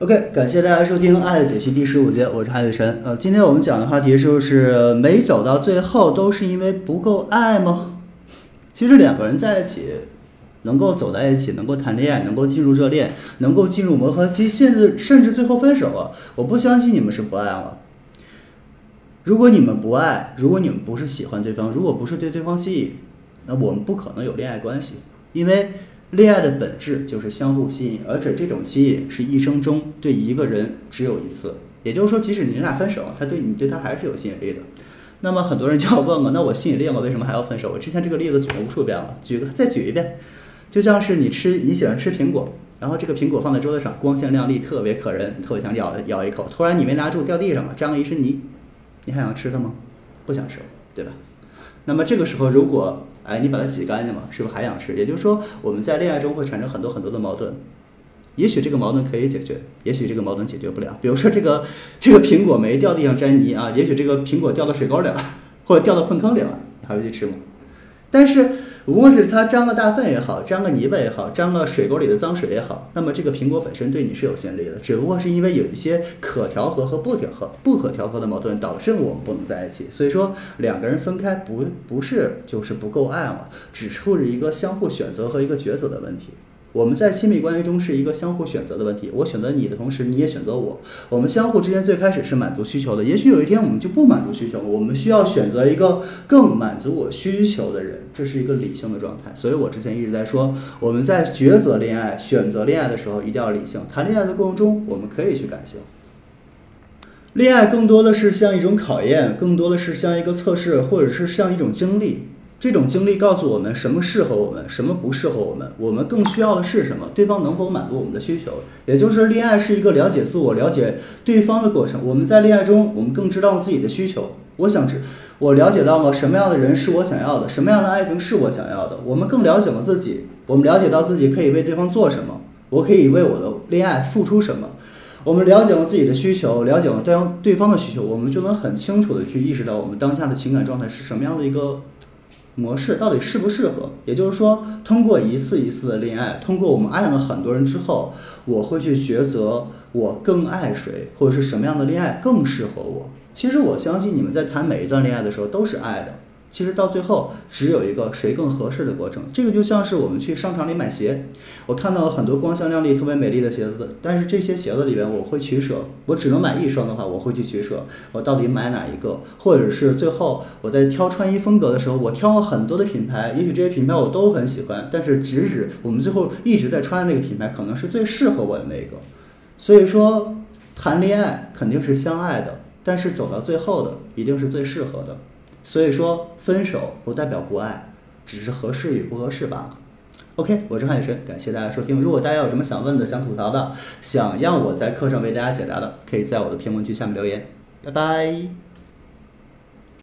OK，感谢大家收听《爱的解析》第十五节，我是韩雨辰。呃，今天我们讲的话题就是没走到最后都是因为不够爱吗？其实两个人在一起，能够走在一起，能够谈恋爱，能够进入热恋，能够进入磨合期，甚至甚至最后分手了，我不相信你们是不爱了。如果你们不爱，如果你们不是喜欢对方，如果不是对对方吸引，那我们不可能有恋爱关系，因为。恋爱的本质就是相互吸引，而且这种吸引是一生中对一个人只有一次。也就是说，即使你俩分手，他对你对他还是有吸引力的。那么很多人就要问了，那我吸引力了，为什么还要分手？我之前这个例子举了无数遍了，举个再举一遍，就像是你吃你喜欢吃苹果，然后这个苹果放在桌子上，光鲜亮丽，特别可人，特别想咬咬一口，突然你没拿住掉地上了，沾了一身泥，你还想吃它吗？不想吃了，对吧？那么这个时候如果哎，你把它洗干净了，是不是还想吃？也就是说，我们在恋爱中会产生很多很多的矛盾，也许这个矛盾可以解决，也许这个矛盾解决不了。比如说，这个 这个苹果没掉地上沾泥啊，也许这个苹果掉到水沟里了，或者掉到粪坑里了，你还会去吃吗？但是。无论是它沾了大粪也好，沾了泥巴也好，沾了水沟里的脏水也好，那么这个苹果本身对你是有吸引力的，只不过是因为有一些可调和和不调和、不可调和的矛盾，导致我们不能在一起。所以说，两个人分开不不是就是不够爱嘛，只是一个相互选择和一个抉择的问题。我们在亲密关系中是一个相互选择的问题，我选择你的同时，你也选择我。我们相互之间最开始是满足需求的，也许有一天我们就不满足需求了。我们需要选择一个更满足我需求的人，这是一个理性的状态。所以我之前一直在说，我们在抉择恋爱、选择恋爱的时候一定要理性。谈恋爱的过程中，我们可以去感性。恋爱更多的是像一种考验，更多的是像一个测试，或者是像一种经历。这种经历告诉我们什么适合我们，什么不适合我们。我们更需要的是什么？对方能否满足我们的需求？也就是恋爱是一个了解自我、了解对方的过程。我们在恋爱中，我们更知道自己的需求。我想知，我了解到了什么样的人是我想要的，什么样的爱情是我想要的。我们更了解了自己，我们了解到自己可以为对方做什么，我可以为我的恋爱付出什么。我们了解了自己的需求，了解了对方对方的需求，我们就能很清楚的去意识到我们当下的情感状态是什么样的一个。模式到底适不适合？也就是说，通过一次一次的恋爱，通过我们爱了很多人之后，我会去抉择我更爱谁，或者是什么样的恋爱更适合我。其实我相信你们在谈每一段恋爱的时候都是爱的。其实到最后只有一个谁更合适的过程，这个就像是我们去商场里买鞋，我看到了很多光鲜亮丽、特别美丽的鞋子，但是这些鞋子里边我会取舍，我只能买一双的话，我会去取舍，我到底买哪一个？或者是最后我在挑穿衣风格的时候，我挑了很多的品牌，也许这些品牌我都很喜欢，但是直指我们最后一直在穿的那个品牌，可能是最适合我的那个。所以说，谈恋爱肯定是相爱的，但是走到最后的一定是最适合的。所以说，分手不代表不爱，只是合适与不合适罢了。OK，我是汉雨晨，感谢大家收听。如果大家有什么想问的、想吐槽的、想让我在课上为大家解答的，可以在我的评论区下面留言。拜拜。